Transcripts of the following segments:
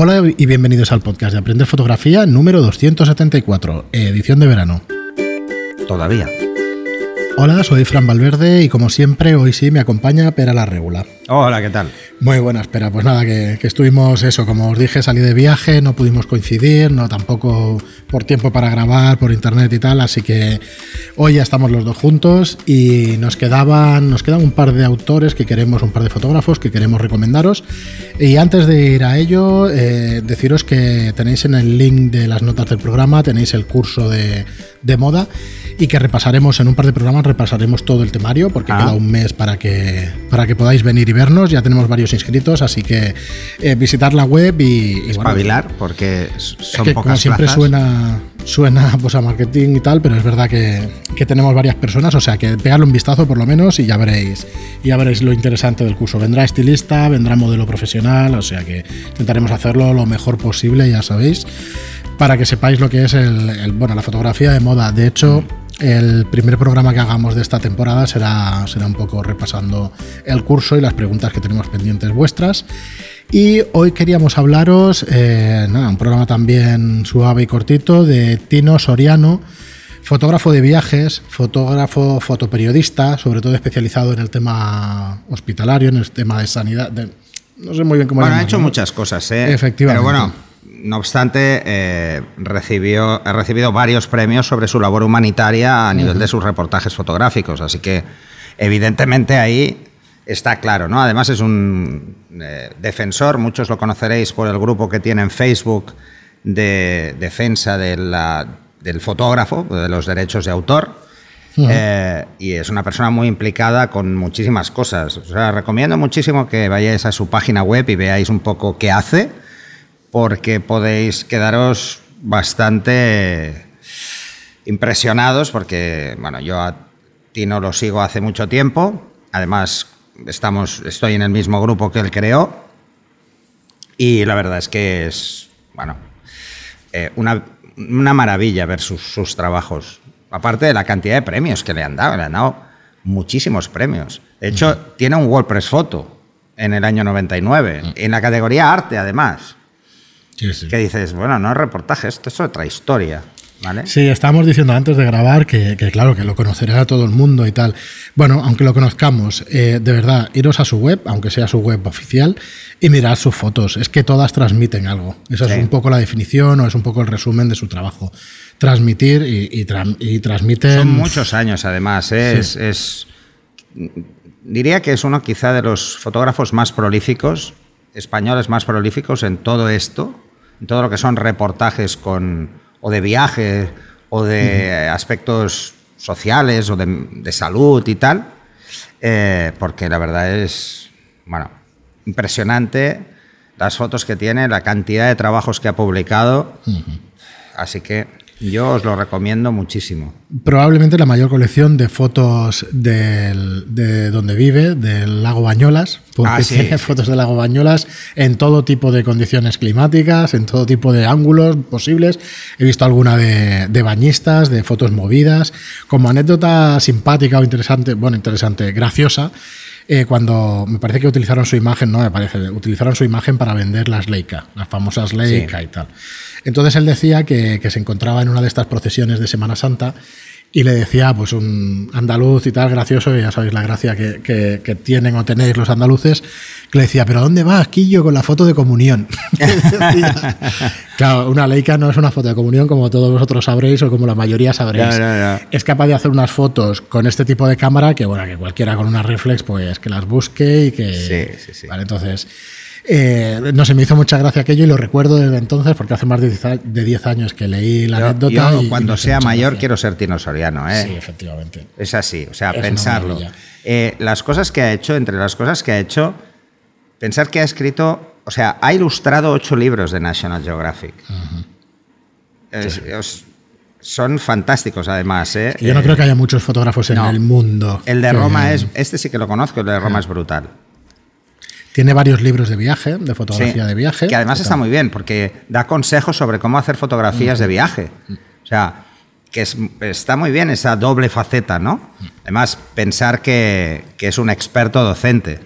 Hola y bienvenidos al podcast de Aprender Fotografía número 274, edición de verano. Todavía. Hola, soy Fran Valverde y como siempre hoy sí me acompaña Pera la Regula. Hola, ¿qué tal? Muy buena, espera. Pues nada, que, estuvimos eso, como os dije, salí de viaje, no pudimos coincidir, no tampoco por tiempo para grabar, por internet y tal, así que hoy ya estamos los dos juntos y nos quedaban, nos quedan un par de autores que queremos, un par de fotógrafos que queremos recomendaros. Y antes de ir a ello, eh, deciros que tenéis en el link de las notas del programa, tenéis el curso de, moda y que repasaremos en un par de programas, repasaremos todo el temario, porque ah. queda un mes para que, para que podáis venir y vernos. Ya tenemos varios inscritos, así que eh, visitar la web y. y Espabilar, porque son que, Como siempre suena, suena pues, a marketing y tal, pero es verdad que, que, tenemos varias personas, o sea que pegarle un vistazo por lo menos y ya veréis, ya veréis lo interesante del curso. Vendrá estilista, vendrá modelo profesional, o sea que intentaremos hacerlo lo mejor posible, ya sabéis, para que sepáis lo que es el, bueno, la fotografía de moda. De hecho. El primer programa que hagamos de esta temporada será, será un poco repasando el curso y las preguntas que tenemos pendientes vuestras. Y hoy queríamos hablaros, eh, un programa también suave y cortito, de Tino Soriano, fotógrafo de viajes, fotógrafo, fotoperiodista, sobre todo especializado en el tema hospitalario, en el tema de sanidad. no sé muy bien cómo Bueno, ha hecho muchas cosas, ¿eh? Efectivamente. Pero bueno no obstante, eh, recibió, ha recibido varios premios sobre su labor humanitaria a nivel de sus reportajes fotográficos, así que evidentemente ahí está claro, ¿no? Además es un eh, defensor, muchos lo conoceréis por el grupo que tiene en Facebook de defensa del fotógrafo, de los derechos de autor. Eh, y es una persona muy implicada con muchísimas cosas. O sea, recomiendo muchísimo que vayáis a su página web y veáis un poco qué hace porque podéis quedaros bastante impresionados, porque bueno, yo a Tino lo sigo hace mucho tiempo, además estamos, estoy en el mismo grupo que él creó, y la verdad es que es, bueno, eh, una, maravilla ver sus, trabajos, aparte de la cantidad de premios que le han dado, le han dado muchísimos premios. De hecho, tiene un WordPress Photo en el año 99, en la categoría arte además. Que dices, bueno, no es reportaje, esto es otra historia. ¿Vale? Sí, estábamos diciendo antes de grabar que, claro, que lo conocerá todo el mundo y tal. Bueno, aunque lo conozcamos, eh, de verdad, iros a su web, aunque sea su web oficial, y mirad sus fotos. Es que todas transmiten algo. Esa es un poco la definición o es un poco el resumen de su trabajo. Transmitir y, y, transmiten... Son muchos años, además. ¿eh? Es, es, diría que es uno quizá de los fotógrafos más prolíficos, españoles más prolíficos en todo esto todo lo que son reportajes con, o de viaje o de aspectos sociales o de, salud y tal, eh, porque la verdad es, bueno, impresionante las fotos que tiene, la cantidad de trabajos que ha publicado. Así que yo os lo recomiendo muchísimo. Probablemente la mayor colección de fotos de donde vive, del lago Bañolas, porque ah, tiene fotos del lago Bañolas en todo tipo de condiciones climáticas, en todo tipo de ángulos posibles. He visto alguna de, de bañistas, de fotos movidas. Como anécdota simpática o interesante, bueno, interesante, graciosa, eh, cuando me parece que utilizaron su imagen, no me parece, utilizaron su imagen para vender las Leica, las famosas Leica y tal. Entonces él decía que, se encontraba en una de estas procesiones de Semana Santa y le decía, pues un andaluz y tal, gracioso, y ya sabéis la gracia que, tienen o tenéis los andaluces, que le decía, ¿pero dónde vas, Quillo, con la foto de comunión? claro, una Leica no es una foto de comunión como todos vosotros sabréis o como la mayoría sabréis. Es capaz de hacer unas fotos con este tipo de cámara que, bueno, que cualquiera con una reflex, pues que las busque y que... Sí, sí, sí. Vale, entonces... Eh, no sé, me hizo mucha gracia aquello y lo recuerdo desde entonces porque hace más de 10 años que leí la anécdota. Yo, cuando sea mayor quiero ser tinosoriano, ¿eh? Sí, efectivamente. Es así, o sea, pensarlo. Eh, las cosas que ha hecho, entre las cosas que ha hecho, pensar que ha escrito, o sea, ha ilustrado ocho libros de National Geographic. son fantásticos además. ¿eh? yo no creo que haya muchos fotógrafos en el mundo. El de Roma es, este sí que lo conozco, el de Roma es brutal. Tiene varios libros de viaje, de fotografía de viaje. Que además está muy bien, porque da consejos sobre cómo hacer fotografías de viaje. O sea, que está muy bien esa doble faceta, ¿no? Además, pensar que, es un experto docente.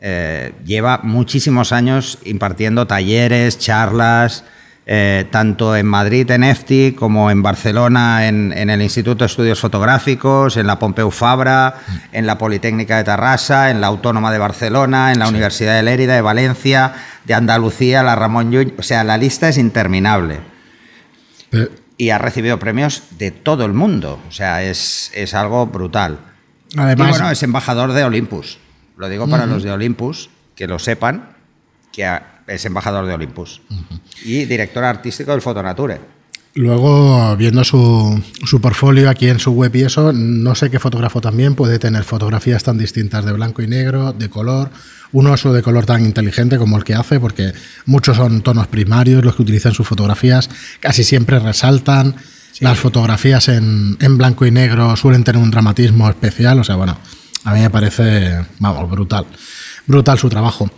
eh, lleva muchísimos años impartiendo talleres, charlas, eh, tanto en Madrid en EFTI como en Barcelona en, el Instituto de Estudios Fotográficos, en la Pompeu Fabra, en la Politécnica de Tarrasa, en la Autónoma de Barcelona, en la Universidad de Lérida, de Valencia, de Andalucía, la Ramón Llull. O sea, la lista es interminable. y ha recibido premios de todo el mundo. O sea, es, algo brutal. Además, y bueno, es embajador de Olympus. Lo digo para los de Olympus, que lo sepan, que es embajador de Olympus y director artístico del Fotonature. Luego, viendo su, su portfolio aquí en su web y eso, no sé qué fotógrafo también puede tener fotografías tan distintas de blanco y negro, de color, un oso de color tan inteligente como el que hace, porque muchos son tonos primarios los que utilizan sus fotografías, casi siempre resaltan. Las fotografías en, en, blanco y negro suelen tener un dramatismo especial, o sea, bueno, a mí me parece, vamos, brutal. Brutal su trabajo.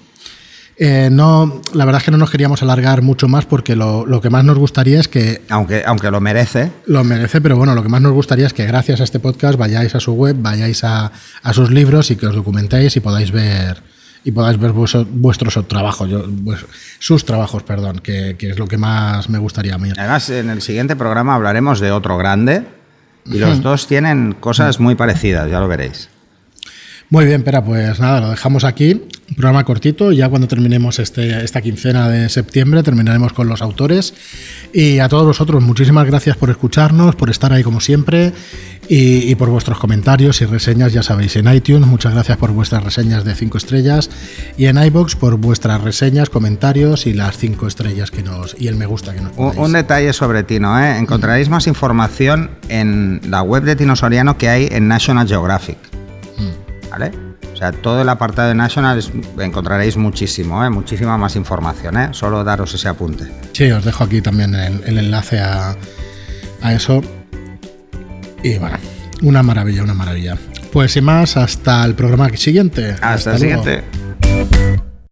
Eh, no, la verdad es que no nos queríamos alargar mucho más porque lo, que más nos gustaría es que... Aunque, aunque lo merece. Lo merece, pero bueno, lo que más nos gustaría es que gracias a este podcast vayáis a su web, vayáis a, sus libros y que os documentéis y podáis ver y podáis ver vuestros, trabajos, pues, sus trabajos, perdón, que, es lo que más me gustaría a mí. Además, en el siguiente programa hablaremos de otro grande y los dos tienen cosas muy parecidas, ya lo veréis. Muy bien, pero pues nada, lo dejamos aquí. Un programa cortito. Ya cuando terminemos este, esta quincena de septiembre, terminaremos con los autores. Y a todos vosotros, muchísimas gracias por escucharnos, por estar ahí como siempre y, por vuestros comentarios y reseñas, ya sabéis, en iTunes. Muchas gracias por vuestras reseñas de 5 estrellas. Y en iBox por vuestras reseñas, comentarios y las 5 estrellas que nos. y el me gusta que nos ponéis. Un, detalle sobre Tino, ¿eh? Encontraréis más información en la web de Tino Soriano que hay en National Geographic. ¿Vale? O sea, todo el apartado de National encontraréis muchísimo, ¿eh? muchísima más información, ¿eh? Solo daros ese apunte. Sí, os dejo aquí también el, enlace a, eso. Y bueno, una maravilla, una maravilla. Pues sin más, hasta el programa siguiente. Hasta, el siguiente.